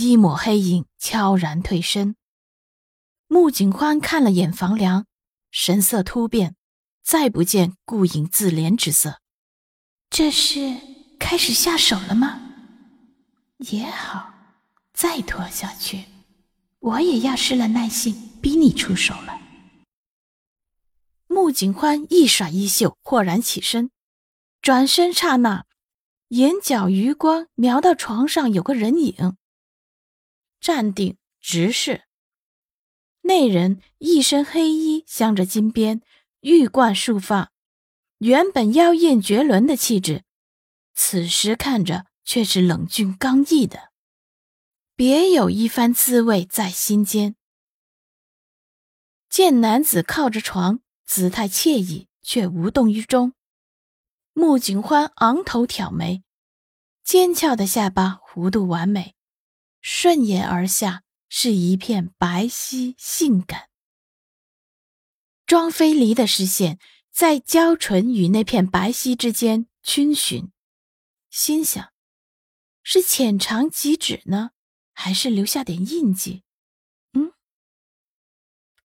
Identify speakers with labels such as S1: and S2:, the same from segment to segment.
S1: 一抹黑影悄然退身，穆景欢看了眼房梁，神色突变，再不见顾影自怜之色。这是开始下手了吗？也好，再拖下去，我也要失了耐性，逼你出手了。穆景欢一甩衣袖，豁然起身，转身刹那，眼角余光瞄到床上有个人影。站定，直视。那人一身黑衣，镶着金边，玉冠束发，原本妖艳绝伦的气质，此时看着却是冷峻刚毅的，别有一番滋味在心间。见男子靠着床，姿态惬意，却无动于衷。穆景欢昂头挑眉，尖翘的下巴弧度完美。顺眼而下，是一片白皙性感。庄飞离的视线在娇唇与那片白皙之间逡巡，心想：是浅尝即止呢，还是留下点印记？嗯，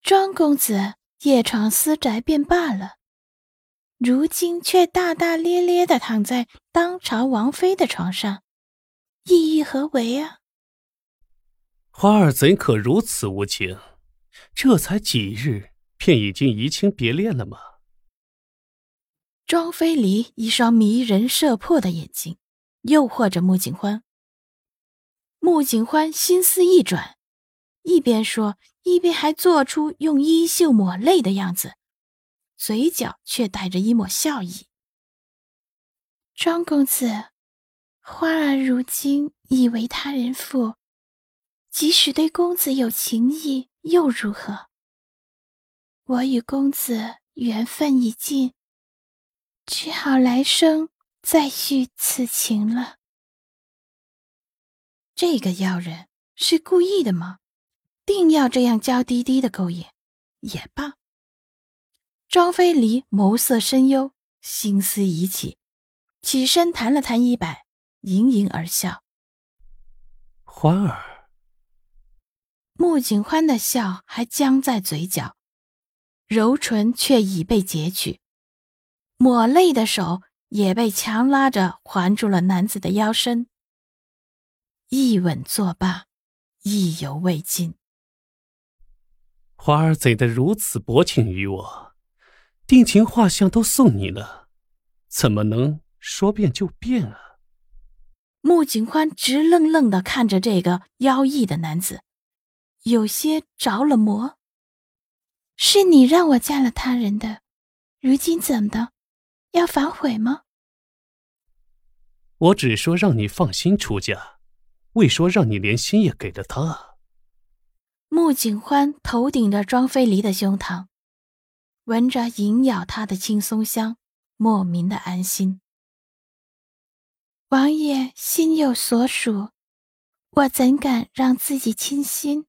S1: 庄公子夜闯私宅便罢了，如今却大大咧咧的躺在当朝王妃的床上，意欲何为啊？
S2: 花儿怎可如此无情？这才几日，便已经移情别恋了吗？
S1: 庄飞离一双迷人射破的眼睛，诱惑着穆景欢。穆景欢心思一转，一边说，一边还做出用衣袖抹泪的样子，嘴角却带着一抹笑意。庄公子，花儿如今已为他人妇。即使对公子有情意，又如何？我与公子缘分已尽，只好来生再续此情了。这个妖人是故意的吗？定要这样娇滴滴的勾引？也罢。庄飞离眸色深幽，心思已起，起身弹了弹衣摆，盈盈而笑。
S2: 欢儿。
S1: 穆景欢的笑还僵在嘴角，柔唇却已被截取，抹泪的手也被强拉着环住了男子的腰身。一吻作罢，意犹未尽。
S2: 花儿怎的如此薄情于我？定情画像都送你了，怎么能说变就变啊？
S1: 穆景欢直愣愣的看着这个妖异的男子。有些着了魔。是你让我嫁了他人的，如今怎的，要反悔吗？
S2: 我只说让你放心出嫁，未说让你连心也给了他。
S1: 穆景欢头顶着庄飞离的胸膛，闻着萦咬他的青松香，莫名的安心。王爷心有所属，我怎敢让自己倾心？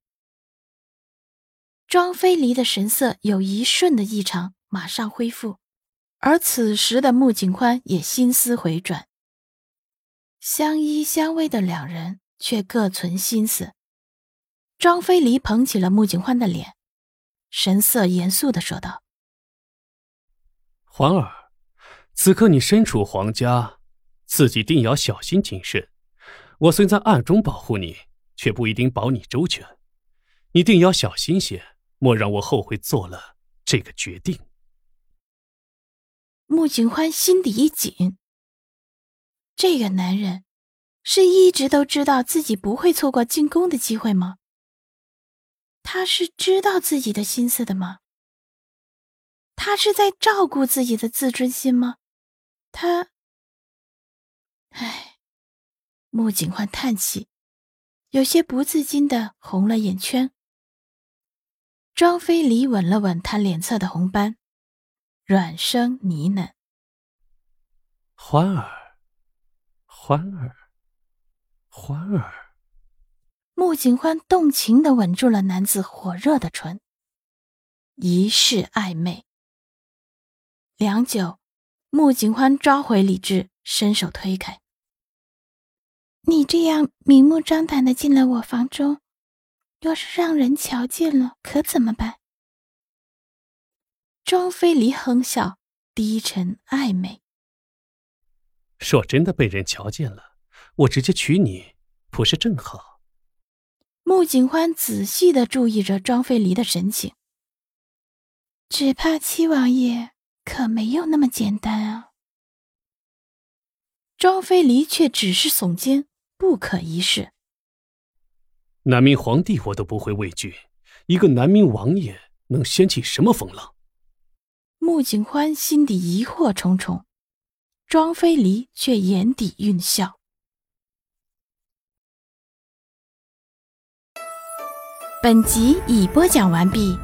S1: 庄飞离的神色有一瞬的异常，马上恢复。而此时的穆景宽也心思回转，相依相偎的两人却各存心思。庄飞离捧起了穆景欢的脸，神色严肃的说道：“
S2: 环儿，此刻你身处皇家，自己定要小心谨慎。我虽在暗中保护你，却不一定保你周全，你定要小心些。”莫让我后悔做了这个决定。
S1: 穆景欢心底一紧，这个男人是一直都知道自己不会错过进宫的机会吗？他是知道自己的心思的吗？他是在照顾自己的自尊心吗？他……唉，穆景欢叹气，有些不自禁的红了眼圈。庄飞离吻了吻他脸侧的红斑，软声呢喃：“
S2: 欢儿，欢儿，欢儿。”
S1: 穆景欢动情的吻住了男子火热的唇，一世暧昧。良久，穆景欢抓回理智，伸手推开：“你这样明目张胆的进了我房中。”要是让人瞧见了，可怎么办？庄飞离哼笑，低沉暧昧。
S2: 若真的被人瞧见了，我直接娶你，不是正好？
S1: 穆景欢仔细的注意着庄飞离的神情，只怕七王爷可没有那么简单啊！庄飞离却只是耸肩，不可一世。
S2: 南明皇帝我都不会畏惧，一个南明王爷能掀起什么风浪？
S1: 穆景欢心底疑惑重重，庄飞离却眼底蕴笑。本集已播讲完毕。